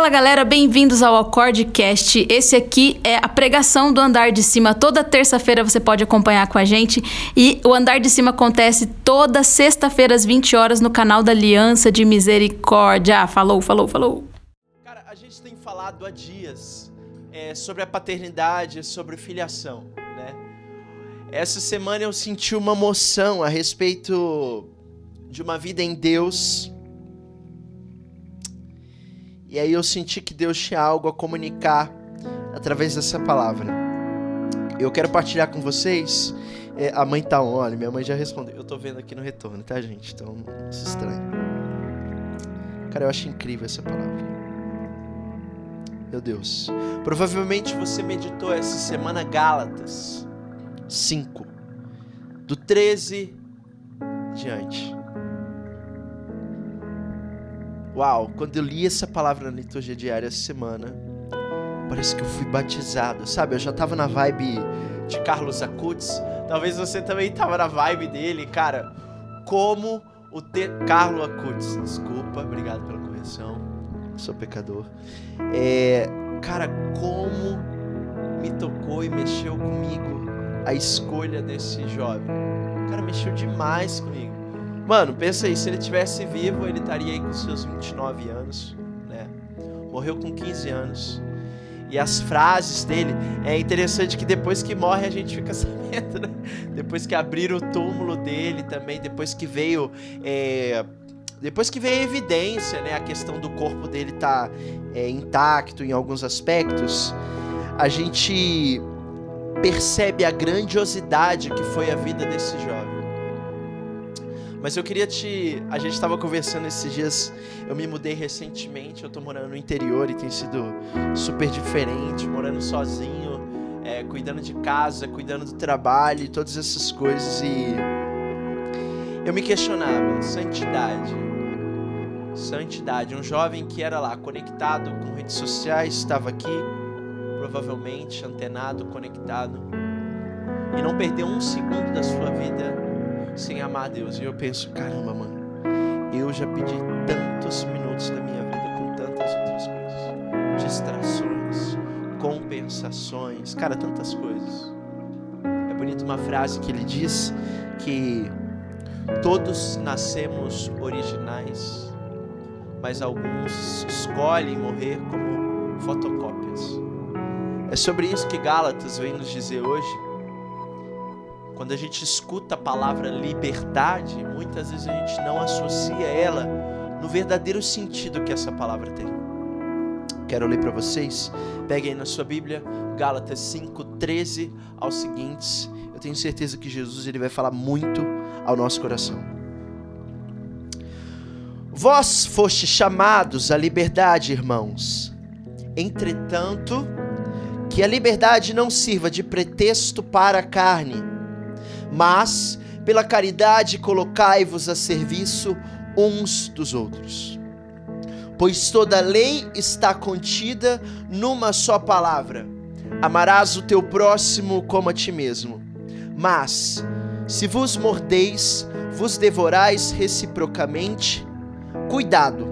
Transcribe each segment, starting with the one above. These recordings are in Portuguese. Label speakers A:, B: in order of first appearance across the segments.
A: Fala galera, bem-vindos ao Acordecast. Esse aqui é a pregação do Andar de Cima. Toda terça-feira você pode acompanhar com a gente. E o Andar de Cima acontece toda sexta-feira às 20 horas no canal da Aliança de Misericórdia. Falou, falou, falou.
B: Cara, a gente tem falado há dias é, sobre a paternidade, sobre filiação, né? Essa semana eu senti uma moção a respeito de uma vida em Deus e aí eu senti que Deus tinha algo a comunicar através dessa palavra. Eu quero partilhar com vocês. É, a mãe tá on, olha, minha mãe já respondeu. Eu tô vendo aqui no retorno, tá, gente? Então não se estranhe. Cara, eu acho incrível essa palavra. Meu Deus. Provavelmente você meditou essa semana Gálatas 5, do 13 diante. Uau, quando eu li essa palavra na liturgia diária essa semana, parece que eu fui batizado, sabe? Eu já tava na vibe de Carlos Acutis. Talvez você também tava na vibe dele, cara. Como o te... Carlos Acutis, desculpa, obrigado pela correção. Sou pecador. É, cara, como me tocou e mexeu comigo a escolha desse jovem. Cara, mexeu demais comigo. Mano, pensa aí, se ele tivesse vivo, ele estaria aí com seus 29 anos, né? Morreu com 15 anos. E as frases dele, é interessante que depois que morre a gente fica sabendo, né? Depois que abriram o túmulo dele também, depois que veio. É, depois que veio a evidência, né? A questão do corpo dele tá é, intacto em alguns aspectos, a gente percebe a grandiosidade que foi a vida desse jovem. Mas eu queria te. A gente estava conversando esses dias. Eu me mudei recentemente. Eu tô morando no interior e tem sido super diferente. Morando sozinho, é, cuidando de casa, cuidando do trabalho todas essas coisas. E eu me questionava: santidade. Santidade. Um jovem que era lá conectado com redes sociais, estava aqui, provavelmente antenado, conectado. E não perdeu um segundo da sua vida sem amar a Deus. E eu penso, caramba, mano, eu já pedi tantos minutos da minha vida com tantas outras coisas, distrações, compensações, cara, tantas coisas. É bonita uma frase que ele diz que todos nascemos originais, mas alguns escolhem morrer como fotocópias. É sobre isso que Gálatas vem nos dizer hoje quando a gente escuta a palavra liberdade, muitas vezes a gente não associa ela no verdadeiro sentido que essa palavra tem. Quero ler para vocês. Peguem na sua Bíblia, Gálatas 5, 13 aos seguintes. Eu tenho certeza que Jesus ele vai falar muito ao nosso coração. Vós foste chamados à liberdade, irmãos. Entretanto, que a liberdade não sirva de pretexto para a carne mas pela caridade colocai-vos a serviço uns dos outros. Pois toda lei está contida numa só palavra: amarás o teu próximo como a ti mesmo. Mas, se vos mordeis, vos devorais reciprocamente, cuidado,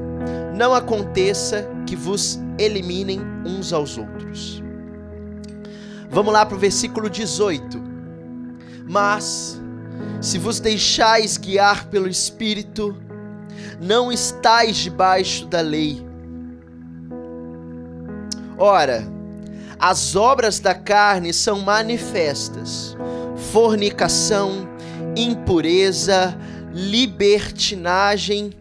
B: não aconteça que vos eliminem uns aos outros. Vamos lá para o versículo 18. Mas, se vos deixais guiar pelo Espírito, não estáis debaixo da lei. Ora, as obras da carne são manifestas: fornicação, impureza, libertinagem,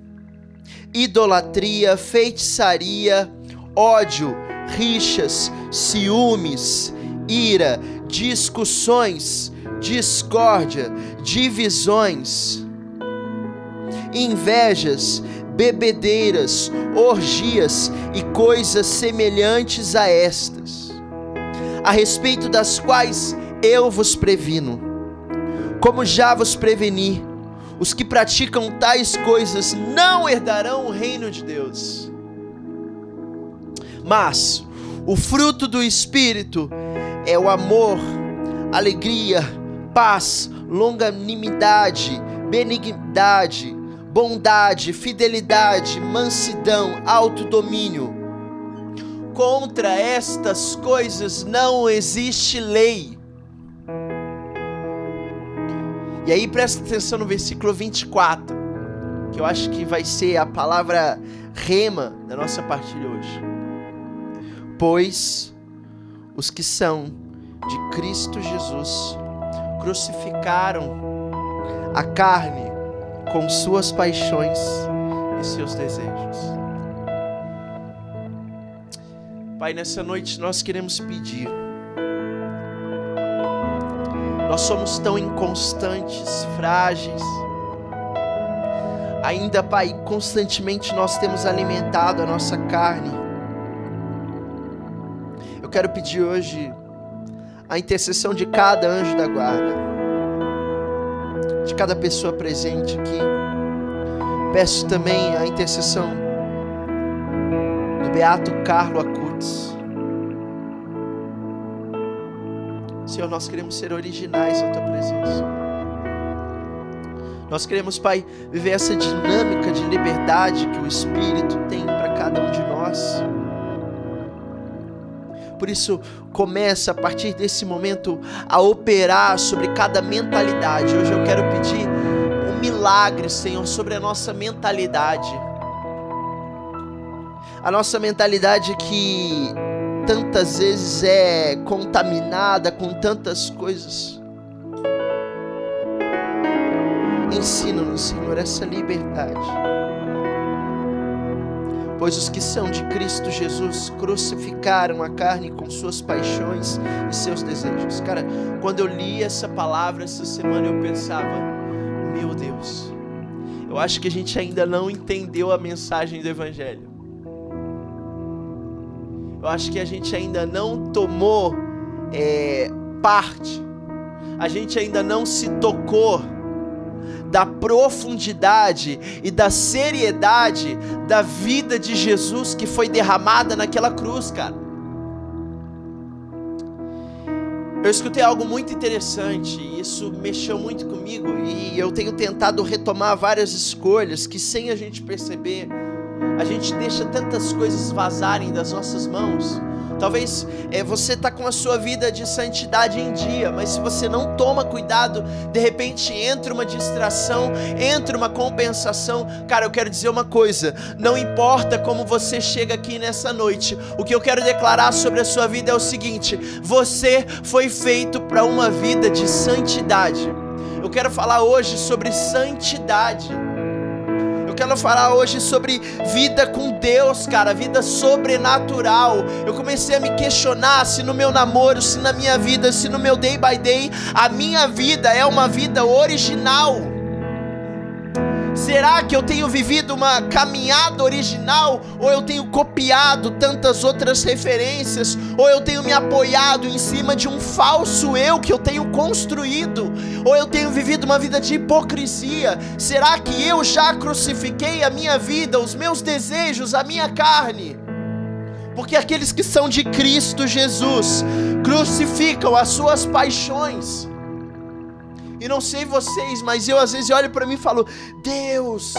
B: idolatria, feitiçaria, ódio, rixas, ciúmes, ira, discussões, discórdia, divisões, invejas, bebedeiras, orgias e coisas semelhantes a estas, a respeito das quais eu vos previno. Como já vos preveni, os que praticam tais coisas não herdarão o reino de Deus. Mas o fruto do Espírito é o amor, alegria, paz, longanimidade, benignidade, bondade, fidelidade, mansidão, autodomínio. contra estas coisas não existe lei. E aí presta atenção no versículo 24, que eu acho que vai ser a palavra rema da nossa partilha hoje. Pois os que são de Cristo Jesus crucificaram a carne com suas paixões e seus desejos. Pai, nessa noite nós queremos pedir. Nós somos tão inconstantes, frágeis. Ainda, Pai, constantemente nós temos alimentado a nossa carne. Eu quero pedir hoje a intercessão de cada anjo da guarda, de cada pessoa presente aqui. Peço também a intercessão do Beato Carlo Acutis. Senhor, nós queremos ser originais na tua presença. Nós queremos, Pai, viver essa dinâmica de liberdade que o Espírito tem para cada um de nós. Por isso, começa a partir desse momento a operar sobre cada mentalidade. Hoje eu quero pedir um milagre, Senhor, sobre a nossa mentalidade. A nossa mentalidade que tantas vezes é contaminada com tantas coisas. Ensina-nos, Senhor, essa liberdade. Pois os que são de Cristo Jesus crucificaram a carne com suas paixões e seus desejos. Cara, quando eu li essa palavra essa semana, eu pensava: meu Deus, eu acho que a gente ainda não entendeu a mensagem do Evangelho. Eu acho que a gente ainda não tomou é, parte, a gente ainda não se tocou da profundidade e da seriedade da vida de Jesus que foi derramada naquela cruz, cara. Eu escutei algo muito interessante, e isso mexeu muito comigo, e eu tenho tentado retomar várias escolhas que, sem a gente perceber, a gente deixa tantas coisas vazarem das nossas mãos Talvez é, você está com a sua vida de santidade em dia, mas se você não toma cuidado, de repente entra uma distração, entra uma compensação. Cara, eu quero dizer uma coisa: não importa como você chega aqui nessa noite, o que eu quero declarar sobre a sua vida é o seguinte: você foi feito para uma vida de santidade. Eu quero falar hoje sobre santidade quero falar hoje sobre vida com Deus, cara, vida sobrenatural. Eu comecei a me questionar se no meu namoro, se na minha vida, se no meu day by day, a minha vida é uma vida original. Será que eu tenho vivido uma caminhada original ou eu tenho copiado tantas outras referências ou eu tenho me apoiado em cima de um falso eu que eu tenho construído ou eu tenho vivido uma vida de hipocrisia? Será que eu já crucifiquei a minha vida, os meus desejos, a minha carne? Porque aqueles que são de Cristo Jesus crucificam as suas paixões e não sei vocês, mas eu às vezes olho para mim e falo: Deus,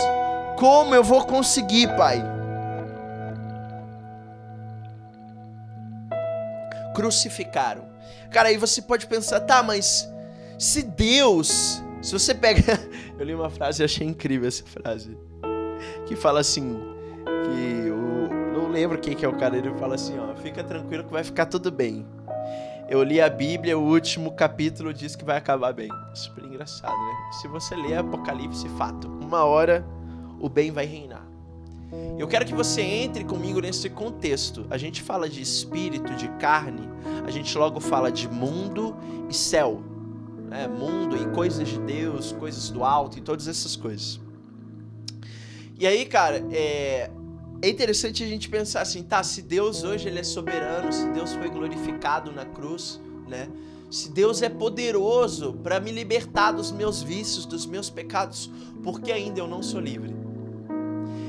B: como eu vou conseguir, Pai? Crucificaram. Cara, aí você pode pensar, tá, mas se Deus, se você pega, eu li uma frase e achei incrível essa frase, que fala assim, que o, não lembro quem que é o cara, ele fala assim, ó, fica tranquilo que vai ficar tudo bem. Eu li a Bíblia, o último capítulo diz que vai acabar bem. Super engraçado, né? Se você ler Apocalipse, fato, uma hora o bem vai reinar. Eu quero que você entre comigo nesse contexto. A gente fala de espírito, de carne, a gente logo fala de mundo e céu. Né? Mundo e coisas de Deus, coisas do alto e todas essas coisas. E aí, cara, é, é interessante a gente pensar assim, tá, se Deus hoje ele é soberano, se Deus foi glorificado na cruz, né? Se Deus é poderoso para me libertar dos meus vícios, dos meus pecados, por que ainda eu não sou livre?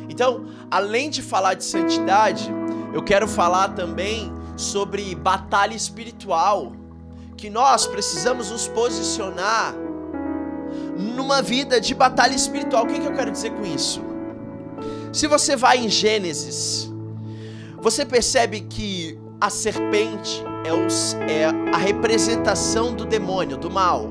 B: Então, além de falar de santidade, eu quero falar também sobre batalha espiritual, que nós precisamos nos posicionar numa vida de batalha espiritual. O que, que eu quero dizer com isso? Se você vai em Gênesis, Você percebe que a serpente é, é a representação do demônio, do mal.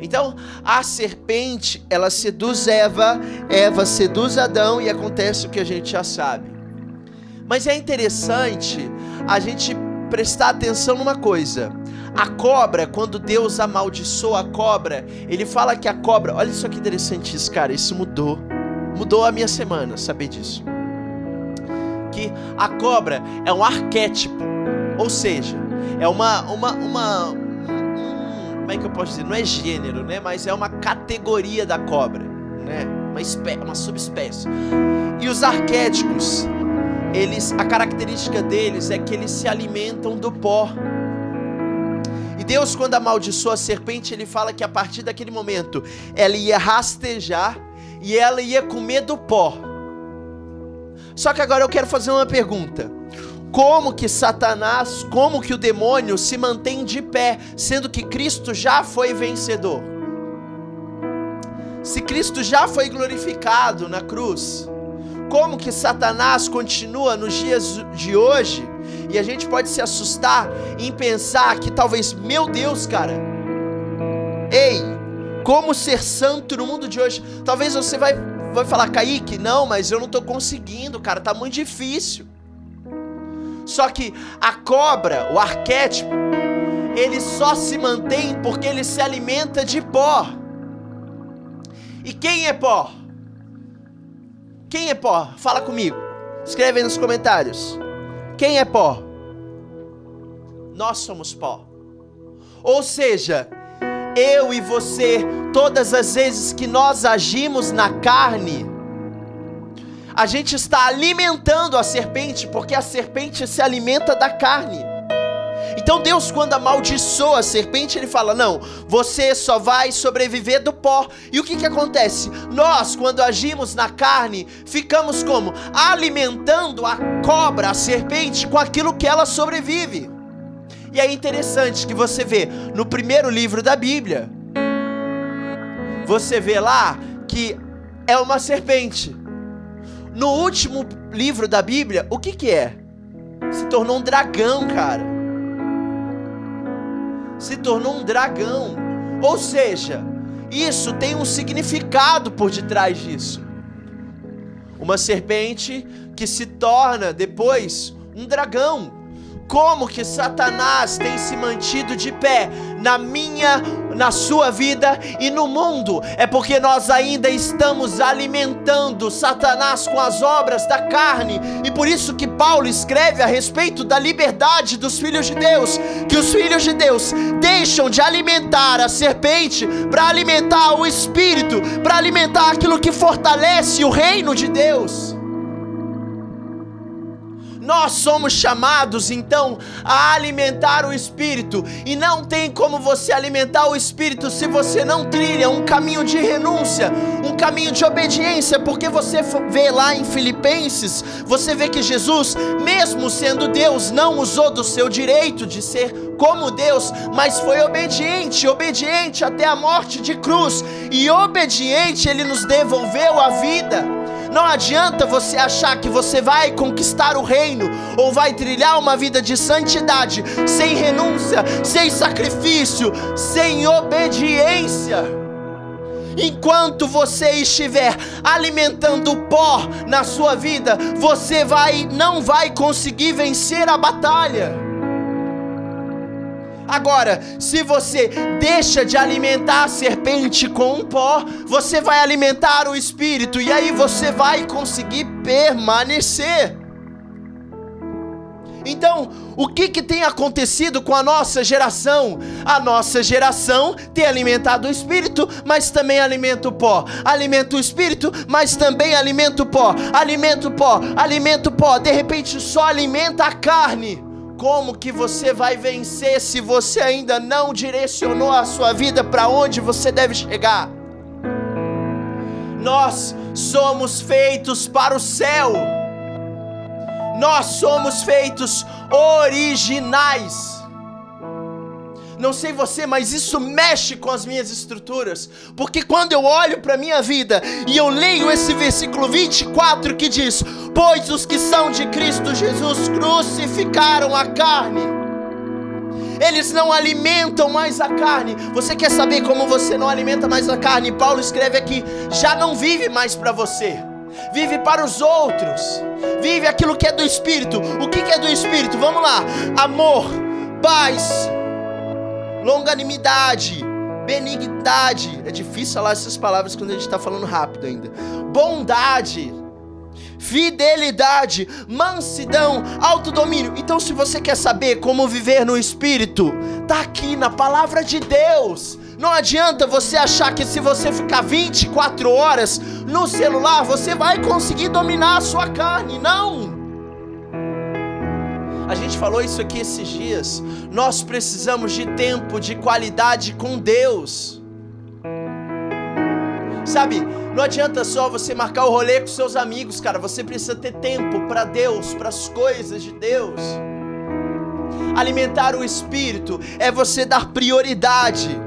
B: Então, a serpente, ela seduz Eva, Eva seduz Adão e acontece o que a gente já sabe. Mas é interessante a gente prestar atenção numa coisa. A cobra, quando Deus amaldiçoa a cobra, ele fala que a cobra. Olha só que interessante isso, cara. Isso mudou. Mudou a minha semana, saber disso. Que a cobra é um arquétipo. Ou seja, é uma. uma, uma um, como é que eu posso dizer? Não é gênero, né? Mas é uma categoria da cobra, né? Uma, espé uma subespécie. E os arquétipos eles, a característica deles é que eles se alimentam do pó. E Deus, quando amaldiçoa a serpente, ele fala que a partir daquele momento ela ia rastejar e ela ia comer do pó. Só que agora eu quero fazer uma pergunta. Como que Satanás, como que o demônio se mantém de pé, sendo que Cristo já foi vencedor? Se Cristo já foi glorificado na cruz, como que Satanás continua nos dias de hoje e a gente pode se assustar em pensar que talvez, meu Deus, cara, ei, como ser santo no mundo de hoje? Talvez você vai, vai falar, Kaique, não, mas eu não estou conseguindo, cara, tá muito difícil. Só que a cobra, o arquétipo, ele só se mantém porque ele se alimenta de pó. E quem é pó? Quem é pó? Fala comigo. Escreve aí nos comentários. Quem é pó? Nós somos pó. Ou seja, eu e você, todas as vezes que nós agimos na carne, a gente está alimentando a serpente, porque a serpente se alimenta da carne. Então Deus, quando amaldiçoa a serpente, ele fala: Não, você só vai sobreviver do pó. E o que, que acontece? Nós, quando agimos na carne, ficamos como? Alimentando a cobra, a serpente, com aquilo que ela sobrevive. E é interessante que você vê no primeiro livro da Bíblia, você vê lá que é uma serpente. No último livro da Bíblia, o que que é? Se tornou um dragão, cara se tornou um dragão. Ou seja, isso tem um significado por detrás disso. Uma serpente que se torna depois um dragão. Como que Satanás tem se mantido de pé na minha, na sua vida e no mundo? É porque nós ainda estamos alimentando Satanás com as obras da carne. E por isso que Paulo escreve a respeito da liberdade dos filhos de Deus, que os filhos de Deus deixam de alimentar a serpente para alimentar o espírito, para alimentar aquilo que fortalece o reino de Deus. Nós somos chamados então a alimentar o espírito, e não tem como você alimentar o espírito se você não trilha um caminho de renúncia, um caminho de obediência, porque você vê lá em Filipenses, você vê que Jesus, mesmo sendo Deus, não usou do seu direito de ser como Deus, mas foi obediente, obediente até a morte de cruz, e obediente ele nos devolveu a vida. Não adianta você achar que você vai conquistar o reino ou vai trilhar uma vida de santidade sem renúncia, sem sacrifício, sem obediência. Enquanto você estiver alimentando pó na sua vida, você vai não vai conseguir vencer a batalha. Agora, se você deixa de alimentar a serpente com um pó, você vai alimentar o espírito e aí você vai conseguir permanecer. Então, o que, que tem acontecido com a nossa geração? A nossa geração tem alimentado o espírito, mas também alimenta o pó. Alimenta o espírito, mas também alimenta o pó. Alimenta o pó, alimenta o pó. De repente, só alimenta a carne. Como que você vai vencer se você ainda não direcionou a sua vida para onde você deve chegar? Nós somos feitos para o céu. Nós somos feitos originais. Não sei você, mas isso mexe com as minhas estruturas. Porque quando eu olho para a minha vida e eu leio esse versículo 24 que diz: Pois os que são de Cristo Jesus crucificaram a carne. Eles não alimentam mais a carne. Você quer saber como você não alimenta mais a carne? Paulo escreve aqui: já não vive mais para você vive para os outros, vive aquilo que é do Espírito. O que, que é do Espírito? Vamos lá: amor, paz, longanimidade, benignidade. É difícil falar essas palavras quando a gente está falando rápido ainda. Bondade, fidelidade, mansidão, autodomínio. Então, se você quer saber como viver no Espírito, tá aqui na palavra de Deus. Não adianta você achar que se você ficar 24 horas no celular, você vai conseguir dominar a sua carne. Não! A gente falou isso aqui esses dias. Nós precisamos de tempo de qualidade com Deus. Sabe, não adianta só você marcar o rolê com seus amigos, cara. Você precisa ter tempo para Deus, para as coisas de Deus. Alimentar o espírito é você dar prioridade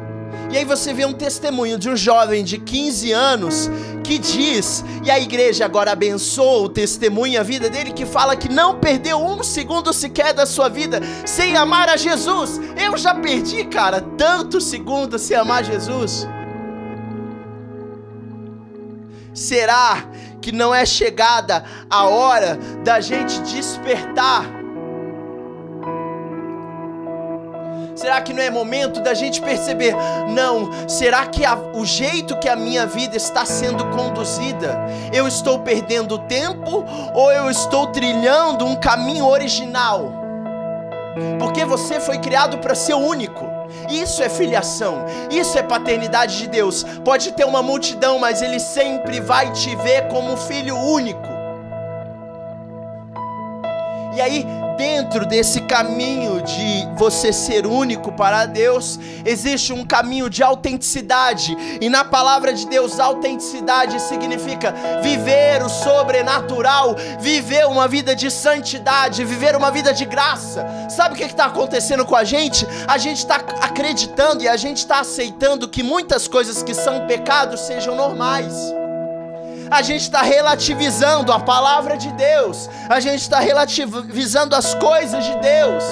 B: e aí você vê um testemunho de um jovem de 15 anos que diz, e a igreja agora abençoa o testemunho e a vida dele, que fala que não perdeu um segundo sequer da sua vida sem amar a Jesus. Eu já perdi, cara, tantos segundos sem amar Jesus. Será que não é chegada a hora da gente despertar? Será que não é momento da gente perceber? Não, será que a, o jeito que a minha vida está sendo conduzida, eu estou perdendo tempo ou eu estou trilhando um caminho original? Porque você foi criado para ser único. Isso é filiação, isso é paternidade de Deus. Pode ter uma multidão, mas Ele sempre vai te ver como filho único. E aí, dentro desse caminho de você ser único para Deus, existe um caminho de autenticidade. E na palavra de Deus, autenticidade significa viver o sobrenatural, viver uma vida de santidade, viver uma vida de graça. Sabe o que está acontecendo com a gente? A gente está acreditando e a gente está aceitando que muitas coisas que são pecados sejam normais a gente está relativizando a palavra de Deus, a gente está relativizando as coisas de Deus.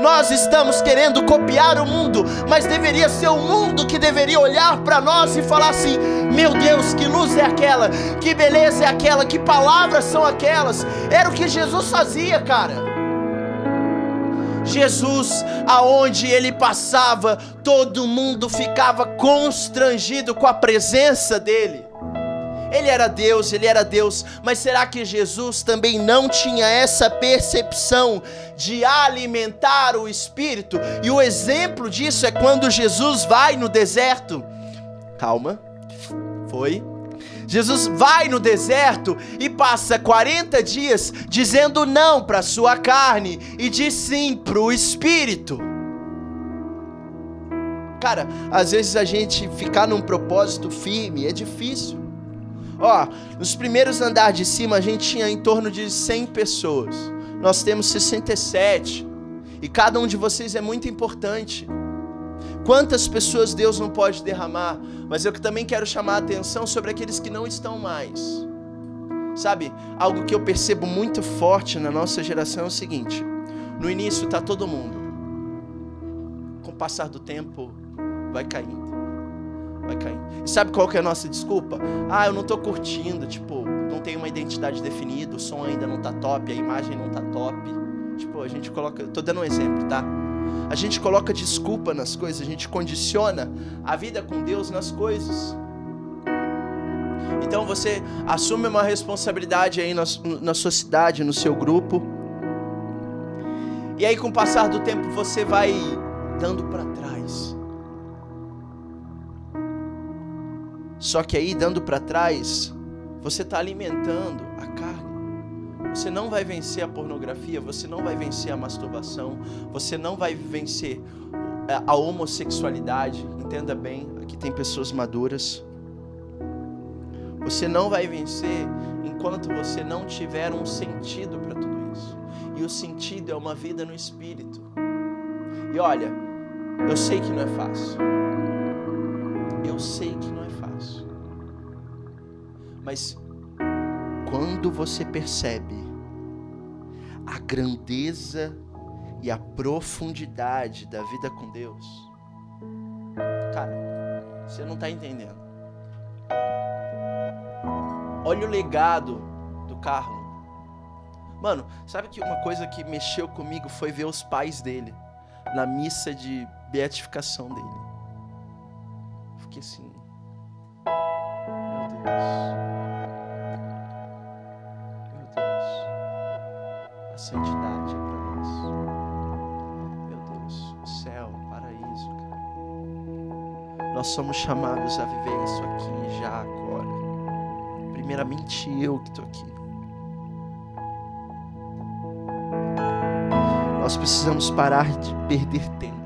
B: Nós estamos querendo copiar o mundo, mas deveria ser o mundo que deveria olhar para nós e falar assim: meu Deus, que luz é aquela, que beleza é aquela, que palavras são aquelas. Era o que Jesus fazia, cara. Jesus, aonde ele passava, todo mundo ficava constrangido com a presença dele. Ele era Deus, ele era Deus, mas será que Jesus também não tinha essa percepção de alimentar o espírito? E o exemplo disso é quando Jesus vai no deserto. Calma, foi. Jesus vai no deserto e passa 40 dias dizendo não para sua carne e diz sim para o espírito. Cara, às vezes a gente ficar num propósito firme é difícil. Ó, nos primeiros andares de cima a gente tinha em torno de 100 pessoas. Nós temos 67. E cada um de vocês é muito importante. Quantas pessoas Deus não pode derramar, mas eu também quero chamar a atenção sobre aqueles que não estão mais. Sabe, algo que eu percebo muito forte na nossa geração é o seguinte: no início está todo mundo, com o passar do tempo vai caindo vai cair. E sabe qual que é a nossa desculpa? Ah, eu não estou curtindo, tipo, não tem uma identidade definida, o som ainda não tá top, a imagem não tá top. Tipo, a gente coloca, tô dando um exemplo, tá? A gente coloca desculpa nas coisas, a gente condiciona a vida com Deus nas coisas. Então você assume uma responsabilidade aí na, na sua cidade, no seu grupo. E aí com o passar do tempo você vai dando para trás. Só que aí, dando para trás, você está alimentando a carne. Você não vai vencer a pornografia, você não vai vencer a masturbação, você não vai vencer a homossexualidade. Entenda bem, aqui tem pessoas maduras. Você não vai vencer enquanto você não tiver um sentido para tudo isso. E o sentido é uma vida no espírito. E olha, Eu sei que não é fácil. Eu sei que não é. Mas quando você percebe a grandeza e a profundidade da vida com Deus, cara, você não está entendendo. Olha o legado do Carlos. Mano, sabe que uma coisa que mexeu comigo foi ver os pais dele na missa de beatificação dele. Fiquei assim, Deus. Meu Deus. A santidade é para nós. Meu Deus, o céu, o paraíso, cara. Nós somos chamados a viver isso aqui já agora. Primeiramente eu que estou aqui. Nós precisamos parar de perder tempo.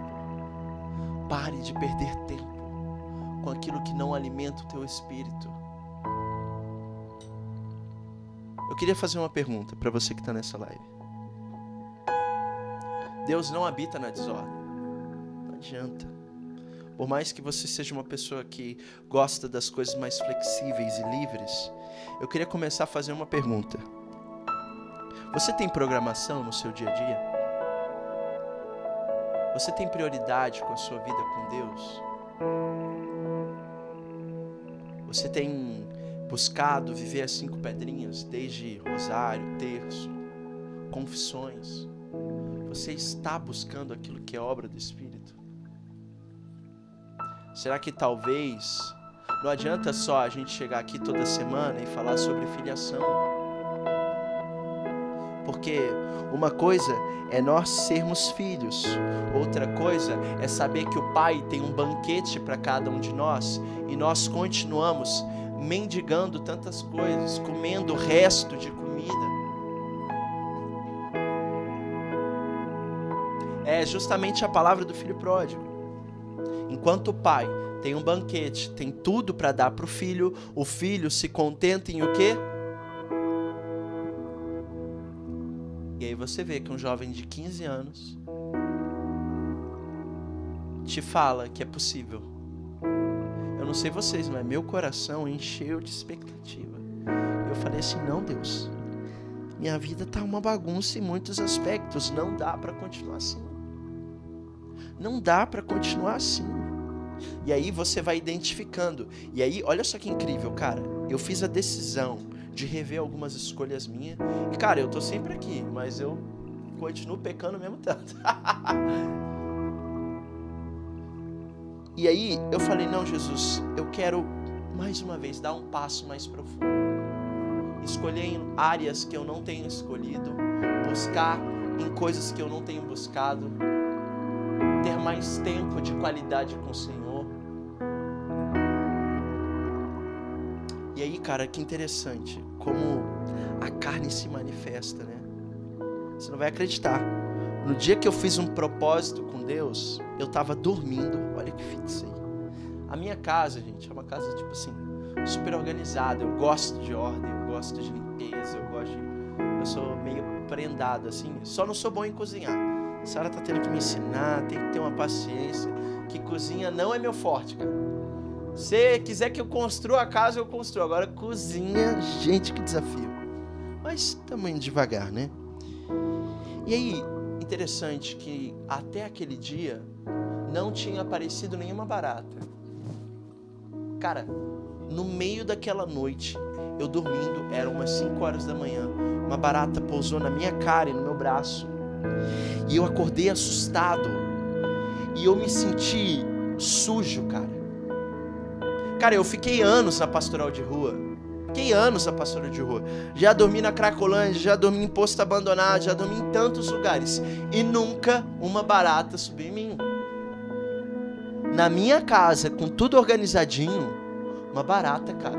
B: Pare de perder tempo com aquilo que não alimenta o teu espírito. Queria fazer uma pergunta para você que está nessa live. Deus não habita na desordem. Não adianta. Por mais que você seja uma pessoa que gosta das coisas mais flexíveis e livres, eu queria começar a fazer uma pergunta. Você tem programação no seu dia a dia? Você tem prioridade com a sua vida com Deus? Você tem buscado viver as cinco pedrinhas, desde rosário, terço, confissões? Você está buscando aquilo que é obra do Espírito? Será que talvez não adianta só a gente chegar aqui toda semana e falar sobre filiação? Porque uma coisa é nós sermos filhos, outra coisa é saber que o Pai tem um banquete para cada um de nós e nós continuamos mendigando tantas coisas, comendo o resto de comida. É justamente a palavra do filho pródigo. Enquanto o pai tem um banquete, tem tudo para dar para o filho, o filho se contenta em o quê? E aí você vê que um jovem de 15 anos te fala que é possível. Não sei vocês, mas meu coração encheu de expectativa. Eu falei assim: não, Deus, minha vida tá uma bagunça em muitos aspectos. Não dá para continuar assim. Não dá para continuar assim. E aí você vai identificando. E aí, olha só que incrível, cara. Eu fiz a decisão de rever algumas escolhas minhas. E, cara, eu tô sempre aqui, mas eu continuo pecando mesmo tanto. e aí eu falei: não, Jesus, eu quero mais uma vez dar um passo mais profundo. Escolher áreas que eu não tenho escolhido, buscar em coisas que eu não tenho buscado, ter mais tempo de qualidade com o Senhor E aí, cara, que interessante como a carne se manifesta, né? Você não vai acreditar. No dia que eu fiz um propósito com Deus, eu tava dormindo. Olha que fita isso aí. A minha casa, gente, é uma casa tipo assim, super organizada. Eu gosto de ordem, eu gosto de limpeza, eu gosto de... Eu sou meio prendado assim. Só não sou bom em cozinhar. A Sara tá tendo que me ensinar, tem que ter uma paciência. Que cozinha não é meu forte, cara. Se quiser que eu construa a casa, eu construo. Agora, cozinha, gente, que desafio. Mas indo devagar, né? E aí, interessante que até aquele dia não tinha aparecido nenhuma barata. Cara, no meio daquela noite, eu dormindo, eram umas 5 horas da manhã, uma barata pousou na minha cara e no meu braço. E eu acordei assustado. E eu me senti sujo, cara. Cara, eu fiquei anos na pastoral de rua. Fiquei anos na pastoral de rua. Já dormi na Cracolândia, já dormi em posto abandonado, já dormi em tantos lugares. E nunca uma barata subiu em mim. Na minha casa, com tudo organizadinho, uma barata, cara.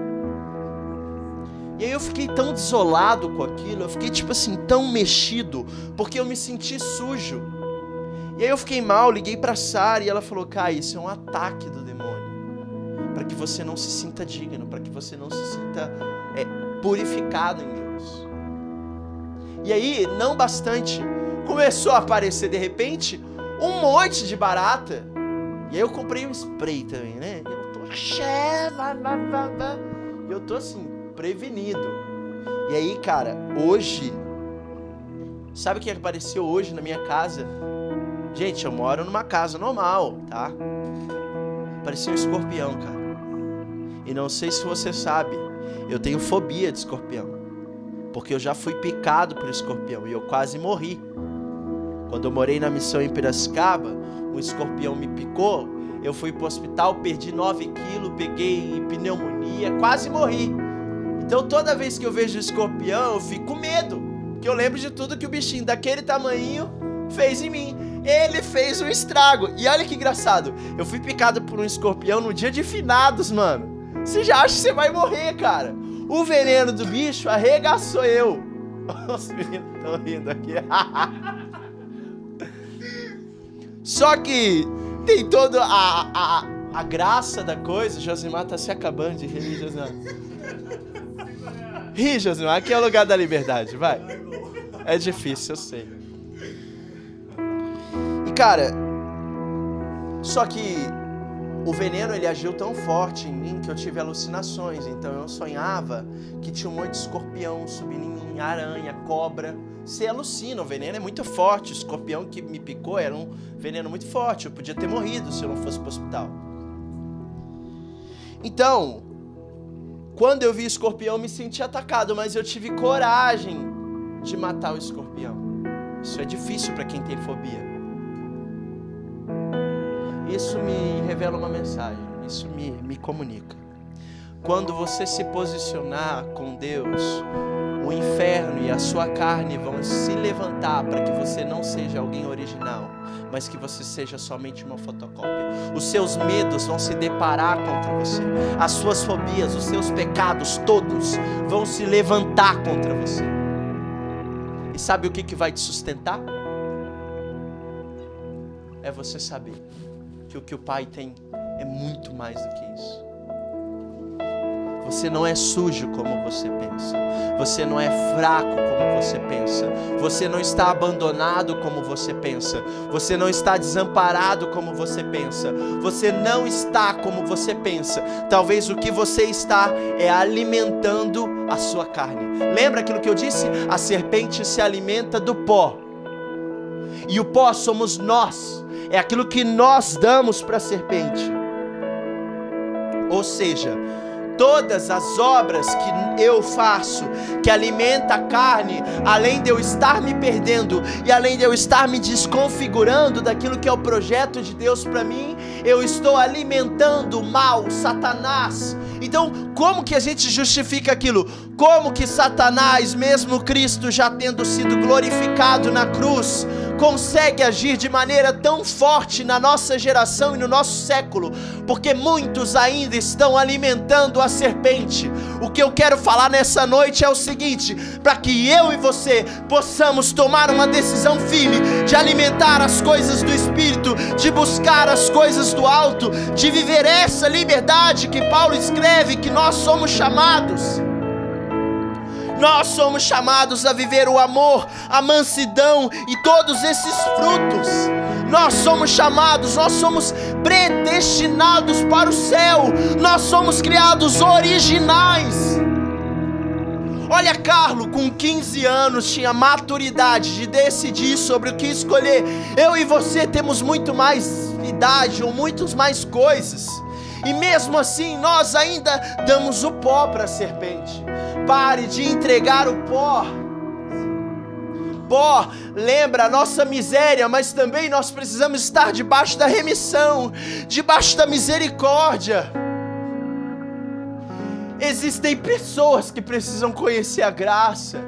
B: E aí eu fiquei tão desolado com aquilo, eu fiquei tipo assim, tão mexido, porque eu me senti sujo. E aí eu fiquei mal, liguei pra Sara e ela falou: Cara, isso é um ataque do para que você não se sinta digno, para que você não se sinta é, purificado em Deus. E aí, não bastante, começou a aparecer de repente um monte de barata E aí eu comprei um spray também, né? Eu tô. E eu tô assim, prevenido. E aí, cara, hoje. Sabe o que apareceu hoje na minha casa? Gente, eu moro numa casa normal, tá? Parecia um escorpião, cara. E não sei se você sabe, eu tenho fobia de escorpião. Porque eu já fui picado por escorpião e eu quase morri. Quando eu morei na missão em Piracicaba, um escorpião me picou, eu fui pro hospital, perdi 9 quilos, peguei pneumonia, quase morri. Então toda vez que eu vejo escorpião, eu fico com medo. Porque eu lembro de tudo que o bichinho daquele tamanho fez em mim. Ele fez um estrago. E olha que engraçado. Eu fui picado por um escorpião no dia de finados, mano. Você já acha que você vai morrer, cara. O veneno do bicho arregaçou eu. Os meninos estão rindo aqui. Só que tem toda a, a, graça da coisa. Josimar tá se acabando de rir, Josimar. Ri, Josimar. Aqui é o lugar da liberdade, vai. É difícil, eu sei. E cara, só que o veneno ele agiu tão forte em mim que eu tive alucinações. Então eu sonhava que tinha um monte de escorpião subindo em mim, aranha, cobra. Você alucina, o veneno é muito forte. O escorpião que me picou era um veneno muito forte. Eu podia ter morrido se eu não fosse para o hospital. Então, quando eu vi o escorpião, me senti atacado, mas eu tive coragem de matar o escorpião. Isso é difícil para quem tem fobia. Isso me revela uma mensagem, isso me, me comunica. Quando você se posicionar com Deus, o inferno e a sua carne vão se levantar para que você não seja alguém original, mas que você seja somente uma fotocópia. Os seus medos vão se deparar contra você, as suas fobias, os seus pecados todos vão se levantar contra você. E sabe o que, que vai te sustentar? É você saber que o que o Pai tem é muito mais do que isso. Você não é sujo como você pensa. Você não é fraco como você pensa. Você não está abandonado como você pensa. Você não está desamparado como você pensa. Você não está como você pensa. Talvez o que você está é alimentando a sua carne. Lembra aquilo que eu disse? A serpente se alimenta do pó. E o pó somos nós é aquilo que nós damos para a serpente. Ou seja, todas as obras que eu faço, que alimenta a carne, além de eu estar me perdendo e além de eu estar me desconfigurando daquilo que é o projeto de Deus para mim, eu estou alimentando o mal, Satanás. Então, como que a gente justifica aquilo? Como que Satanás, mesmo Cristo já tendo sido glorificado na cruz, consegue agir de maneira tão forte na nossa geração e no nosso século, porque muitos ainda estão alimentando a serpente. O que eu quero falar nessa noite é o seguinte: para que eu e você possamos tomar uma decisão firme de alimentar as coisas do Espírito, de buscar as coisas do alto, de viver essa liberdade que Paulo escreve que nós somos chamados. Nós somos chamados a viver o amor, a mansidão e todos esses frutos. Nós somos chamados, nós somos predestinados para o céu. Nós somos criados originais. Olha, Carlos, com 15 anos, tinha maturidade de decidir sobre o que escolher. Eu e você temos muito mais idade ou muitas mais coisas. E mesmo assim, nós ainda damos o pó para a serpente. Pare de entregar o pó. Pó lembra a nossa miséria, mas também nós precisamos estar debaixo da remissão, debaixo da misericórdia. Existem pessoas que precisam conhecer a graça.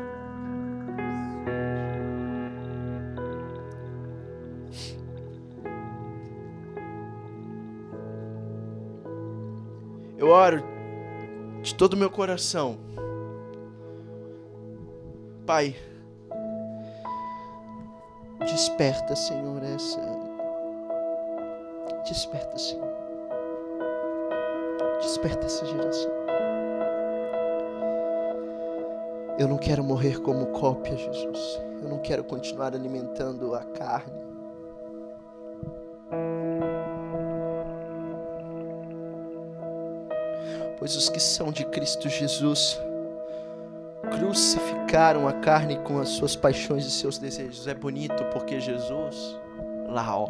B: Eu oro de todo o meu coração. Pai, desperta, Senhor, essa. Desperta, Senhor. Desperta essa geração. Eu não quero morrer como cópia, Jesus. Eu não quero continuar alimentando a carne. Pois os que são de Cristo Jesus, crucificaram a carne com as suas paixões e seus desejos. É bonito porque Jesus, lá ó,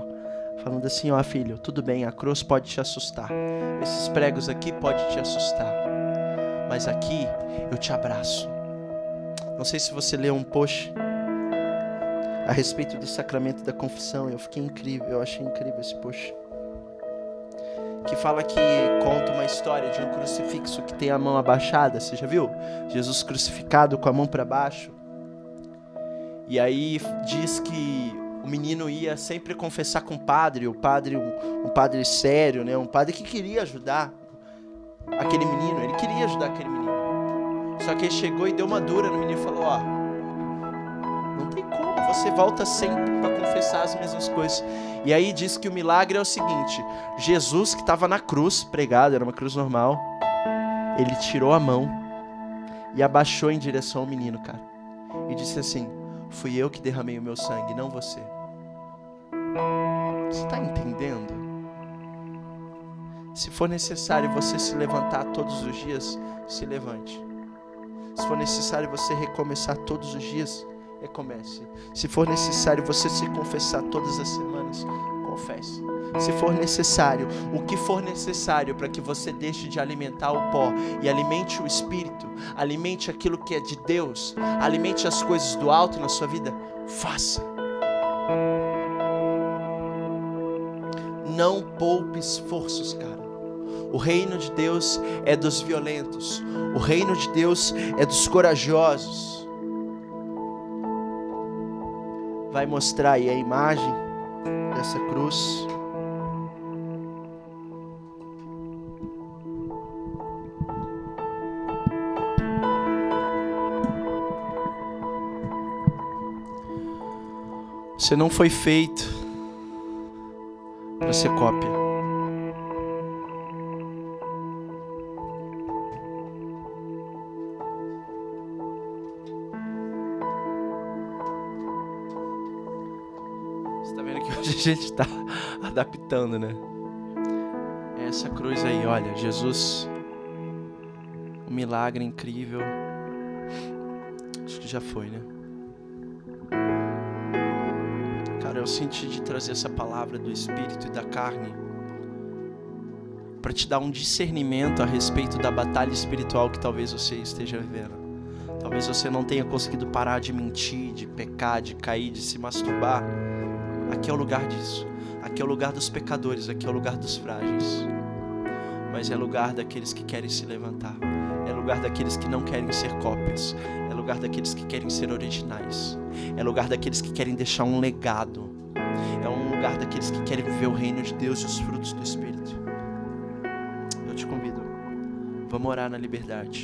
B: falando assim, ó filho, tudo bem, a cruz pode te assustar. Esses pregos aqui pode te assustar. Mas aqui eu te abraço. Não sei se você leu um post a respeito do sacramento da confissão. Eu fiquei incrível, eu achei incrível esse post. Que fala que conta uma história de um crucifixo que tem a mão abaixada. Você já viu? Jesus crucificado com a mão para baixo. E aí diz que o menino ia sempre confessar com o padre, o padre, um, padre sério, né? Um padre que queria ajudar aquele menino, ele queria ajudar aquele menino. Só que ele chegou e deu uma dura no menino e falou: Ó, você volta sempre para confessar as mesmas coisas. E aí diz que o milagre é o seguinte: Jesus, que estava na cruz, pregado, era uma cruz normal, ele tirou a mão e abaixou em direção ao menino, cara. E disse assim: Fui eu que derramei o meu sangue, não você. Você está entendendo? Se for necessário você se levantar todos os dias, se levante. Se for necessário você recomeçar todos os dias, recomece. Se for necessário você se confessar todas as semanas, confesse. Se for necessário, o que for necessário para que você deixe de alimentar o pó e alimente o espírito, alimente aquilo que é de Deus, alimente as coisas do alto na sua vida, faça. Não poupe esforços, cara. O reino de Deus é dos violentos. O reino de Deus é dos corajosos. Vai mostrar aí a imagem dessa cruz. Você não foi feito para ser cópia. Gente está adaptando, né? Essa cruz aí, olha, Jesus, um milagre incrível. Acho que já foi, né? Cara, eu senti de trazer essa palavra do Espírito e da carne para te dar um discernimento a respeito da batalha espiritual que talvez você esteja vivendo. Talvez você não tenha conseguido parar de mentir, de pecar, de cair, de se masturbar Aqui é o lugar disso. Aqui é o lugar dos pecadores, aqui é o lugar dos frágeis. Mas é lugar daqueles que querem se levantar. É lugar daqueles que não querem ser cópias. É lugar daqueles que querem ser originais. É lugar daqueles que querem deixar um legado. É um lugar daqueles que querem viver o reino de Deus e os frutos do Espírito. Eu te convido. Vamos orar na liberdade.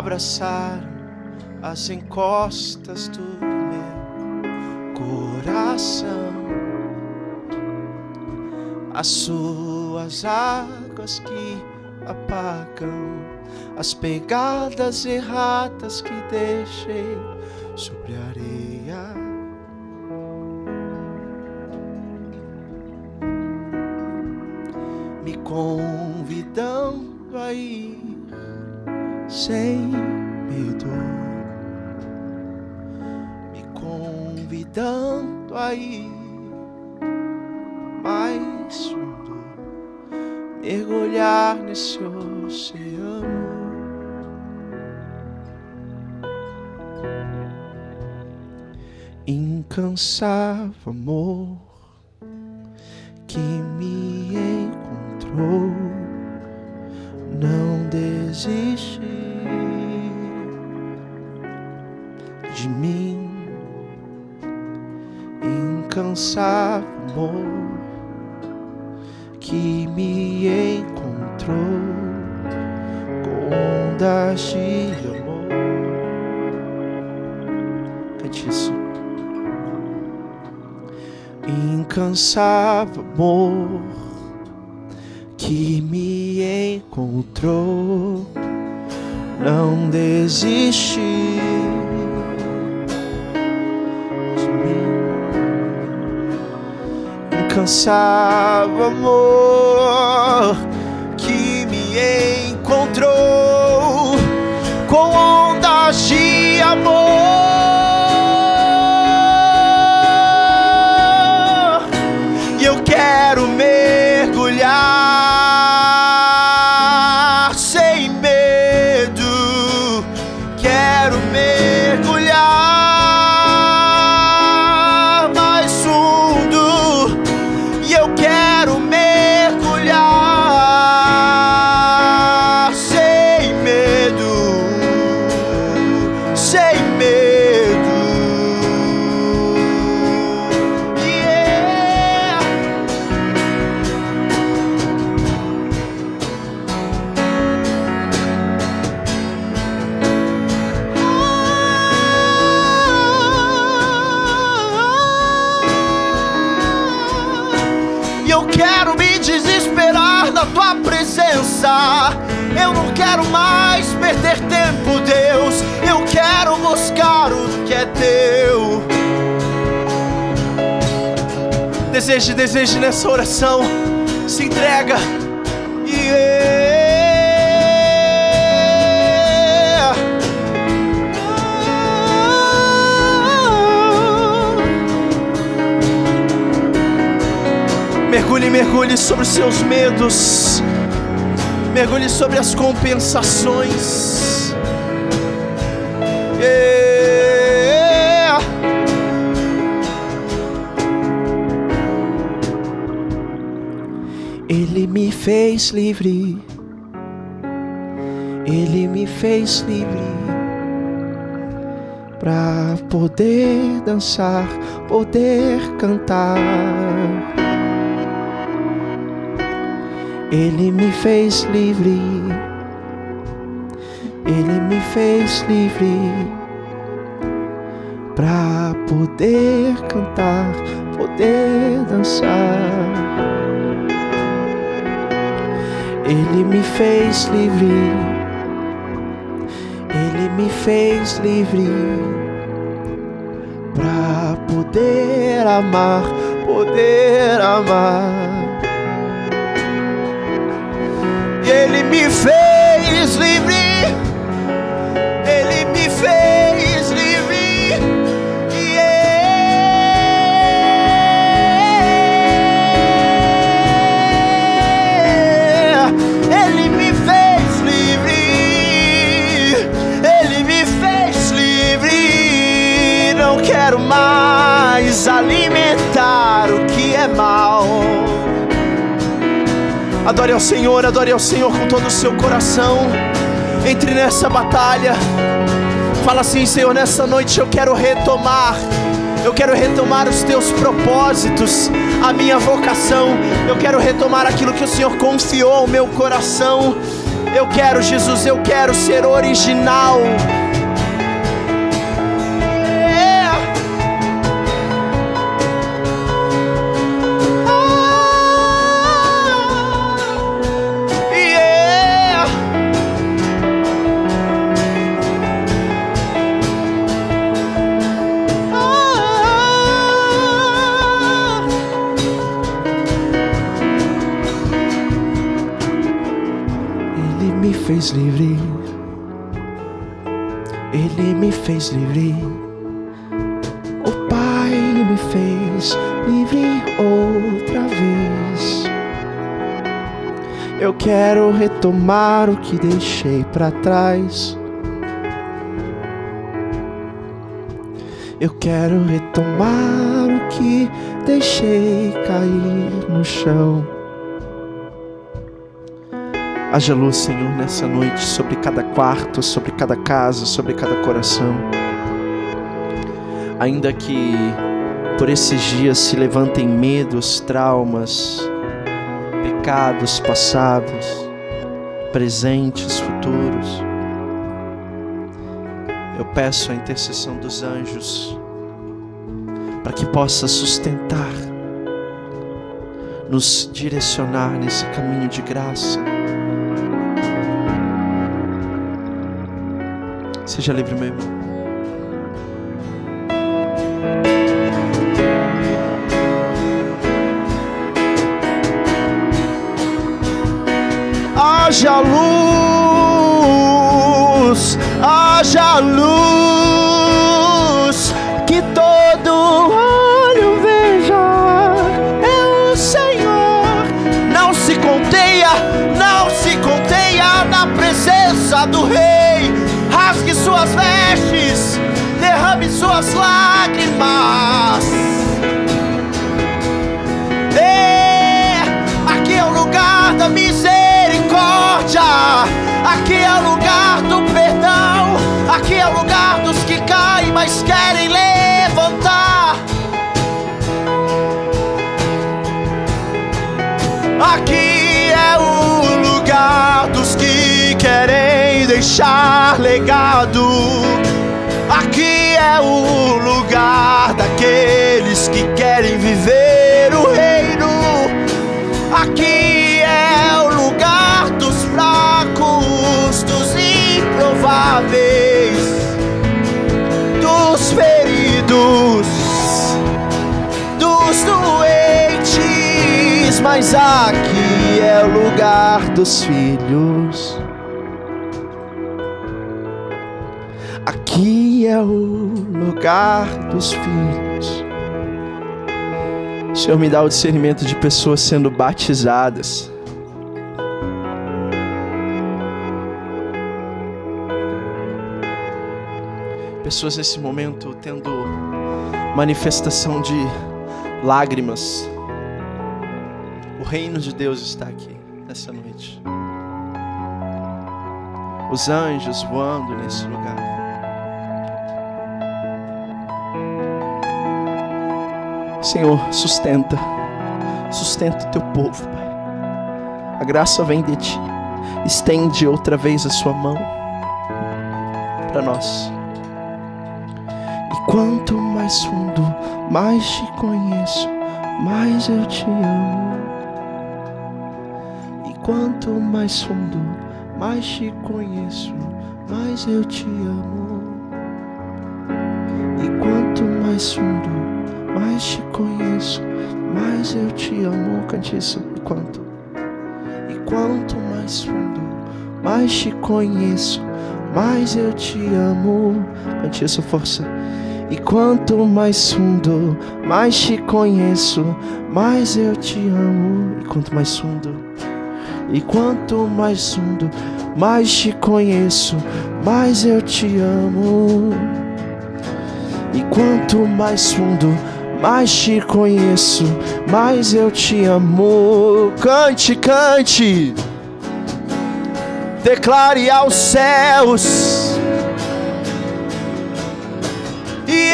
B: abraçar as encostas do meu coração, as suas águas que apagam as pegadas erradas que deixei sobre a areia. Me convidando ir sem medo, me convidando a ir mais fundo, mergulhar nesse oceano. Incansável amor que me encontrou, não desiste de mim. Incansável amor que me encontrou com ondas de amor. Cante isso. Incansável amor que me encontrou, não desiste Incansável amor que me encontrou com ondas de amor. Deseje, deseje nessa oração. Se entrega. Yeah. Mergulhe, mergulhe sobre os seus medos. Mergulhe sobre as compensações. Yeah. Ele me fez livre. Ele me fez livre para poder dançar, poder cantar. Ele me fez livre. Ele me fez livre para poder cantar, poder dançar. Ele me fez livre. Ele me fez livre para poder amar, poder amar. Ele me fez livre. Quero mais alimentar o que é mal. Adore ao Senhor, adore ao Senhor com todo o seu coração. Entre nessa batalha. Fala assim, Senhor, nessa noite eu quero retomar. Eu quero retomar os teus propósitos, a minha vocação. Eu quero retomar aquilo que o Senhor confiou ao meu coração. Eu quero, Jesus, eu quero ser original. Fez livre. Ele me fez livre. O Pai me fez livre outra vez. Eu quero retomar o que deixei para trás. Eu quero retomar o que deixei cair no chão. Haja luz, Senhor, nessa noite sobre cada quarto, sobre cada casa, sobre cada coração. Ainda que por esses dias se levantem medos, traumas, pecados passados, presentes, futuros eu peço a intercessão dos anjos para que possa sustentar, nos direcionar nesse caminho de graça. Seja livre, meu irmão. haja luz, haja luz, deixar legado. Aqui é o lugar daqueles que querem viver o reino. Aqui é o lugar dos fracos, dos improváveis, dos feridos, dos doentes. Mas aqui é o lugar dos filhos. É o lugar dos filhos. Senhor, me dá o discernimento de pessoas sendo batizadas. Pessoas nesse momento tendo manifestação de lágrimas. O reino de Deus está aqui nessa noite. Os anjos voando nesse lugar. Senhor, sustenta, sustenta o teu povo, Pai. A graça vem de ti. Estende outra vez a sua mão para nós. E quanto mais fundo, mais te conheço, mais eu te amo. E quanto mais fundo, mais te conheço, mais eu te amo. E quanto mais fundo, mais te conheço, mais eu te amo. Cante isso. E quanto? E quanto mais fundo, mais te conheço, mais eu te amo. Cante isso, força. E quanto mais fundo, mais te conheço, mais eu te amo. E quanto mais fundo, e quanto mais fundo, mais te conheço, mais eu te amo. E quanto mais fundo, mais te conheço, mais eu te amo. Cante, cante. Declare aos céus. E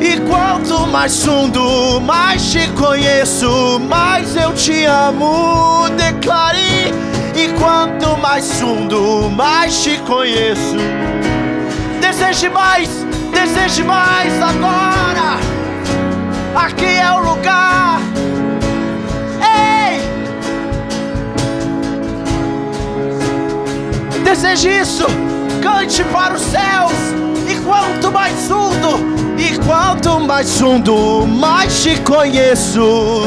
B: E quanto mais fundo, mais te conheço, mais eu te amo. Declare. E quanto mais fundo, mais te conheço. Deseje mais, deseje mais agora. Aqui é o lugar. Ei! Deseje isso. Cante para os céus. E quanto mais fundo, e quanto mais fundo, mais te conheço.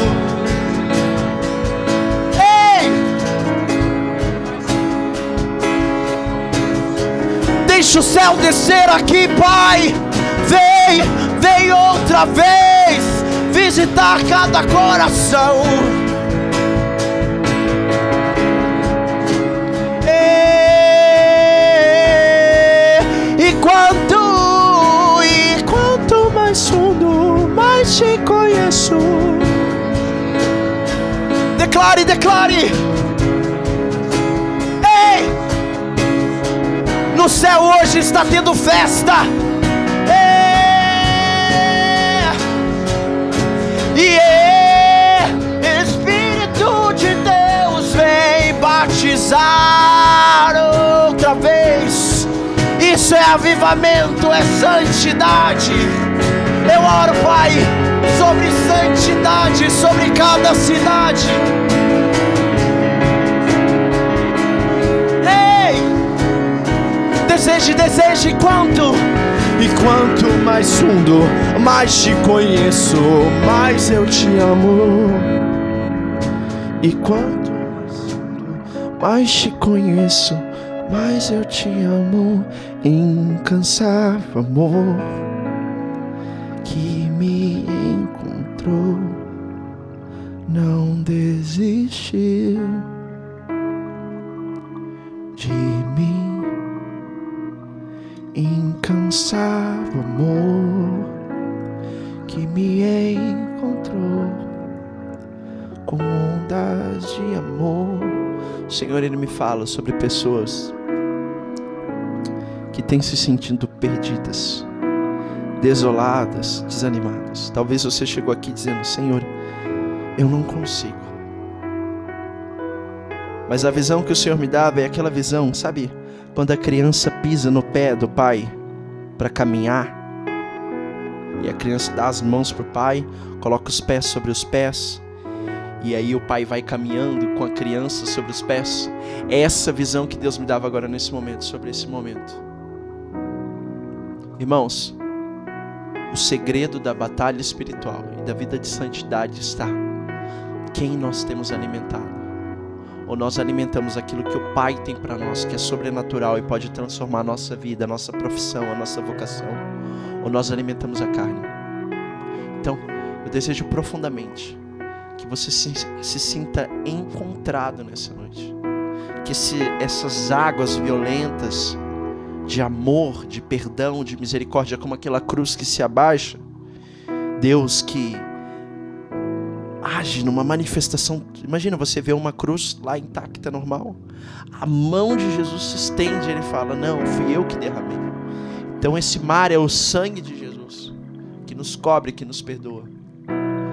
B: Deixa o céu descer aqui, Pai. Vem, vem outra vez visitar cada coração. E quanto, e quanto mais fundo, mais te conheço. Declare, declare. No céu hoje está tendo festa. É. E Espírito de Deus vem batizar outra vez. Isso é avivamento, é santidade. Eu oro, Pai, sobre santidade, sobre cada cidade. Deseje, deseje quanto e quanto mais fundo, mais te conheço, mais eu te amo. E quanto mais fundo, mais te conheço, mais eu te amo. Incansável amor que me encontrou, não desistiu incansável amor que me encontrou com ondas de amor. O Senhor, Ele me fala sobre pessoas que têm se sentindo perdidas, desoladas, desanimadas. Talvez você chegou aqui dizendo: Senhor, eu não consigo. Mas a visão que o Senhor me dava é aquela visão, sabe? Quando a criança pisa no pé do pai para caminhar, e a criança dá as mãos para o pai, coloca os pés sobre os pés, e aí o pai vai caminhando com a criança sobre os pés. É essa visão que Deus me dava agora nesse momento, sobre esse momento. Irmãos, o segredo da batalha espiritual e da vida de santidade está quem nós temos alimentado ou nós alimentamos aquilo que o Pai tem para nós, que é sobrenatural e pode transformar a nossa vida, a nossa profissão, a nossa vocação, ou nós alimentamos a carne. Então, eu desejo profundamente que você se, se sinta encontrado nessa noite, que se, essas águas violentas de amor, de perdão, de misericórdia, como aquela cruz que se abaixa, Deus que age numa manifestação. Imagina você ver uma cruz lá intacta, normal. A mão de Jesus se estende e ele fala: Não, fui eu que derramei. Então esse mar é o sangue de Jesus que nos cobre, que nos perdoa.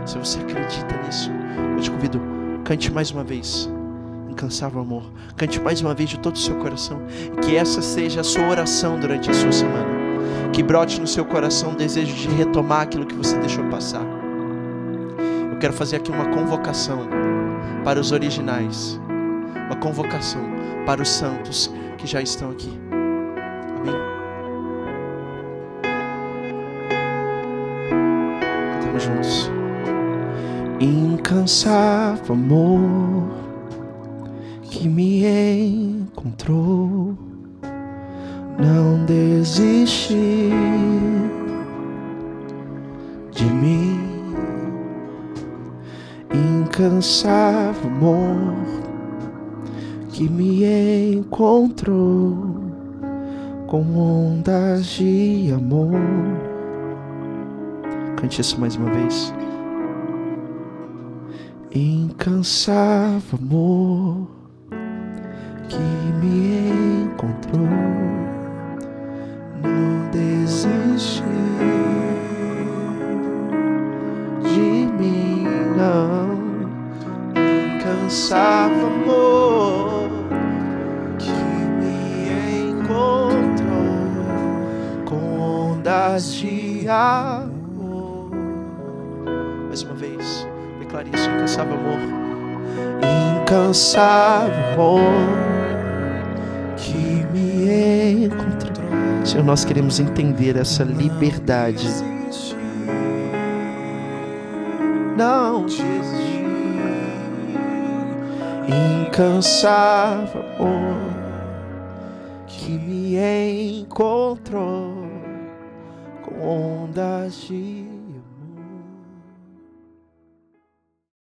B: Se você acredita nisso, eu te convido, cante mais uma vez. Incansável amor. Cante mais uma vez de todo o seu coração. Que essa seja a sua oração durante a sua semana. Que brote no seu coração o desejo de retomar aquilo que você deixou passar quero fazer aqui uma convocação para os originais, uma convocação para os santos que já estão aqui. Amém? Estamos juntos. Incansável amor que me encontrou, não desiste de mim incansável amor que me encontrou com ondas de amor. Cante isso mais uma vez. Incansável amor que me encontrou, incansável amor que me encontrou com ondas de amor. Mais uma vez, declare isso: incansável amor, incansável amor que me encontrou. Senhor, nós queremos entender essa liberdade não desisti. Incansável amor que me encontrou com ondas de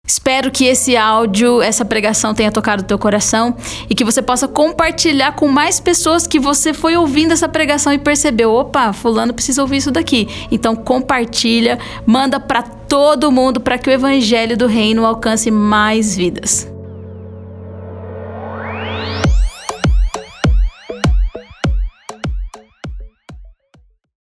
A: Espero que esse áudio, essa pregação tenha tocado o teu coração e que você possa compartilhar com mais pessoas que você foi ouvindo essa pregação e percebeu, opa, fulano precisa ouvir isso daqui. Então compartilha, manda para todo mundo para que o evangelho do reino alcance mais vidas.